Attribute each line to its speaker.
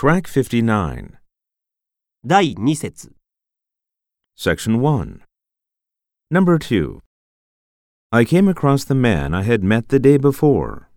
Speaker 1: Track 59,
Speaker 2: 第2節
Speaker 1: Section 1. Number 2. I came across the man I had met the day before.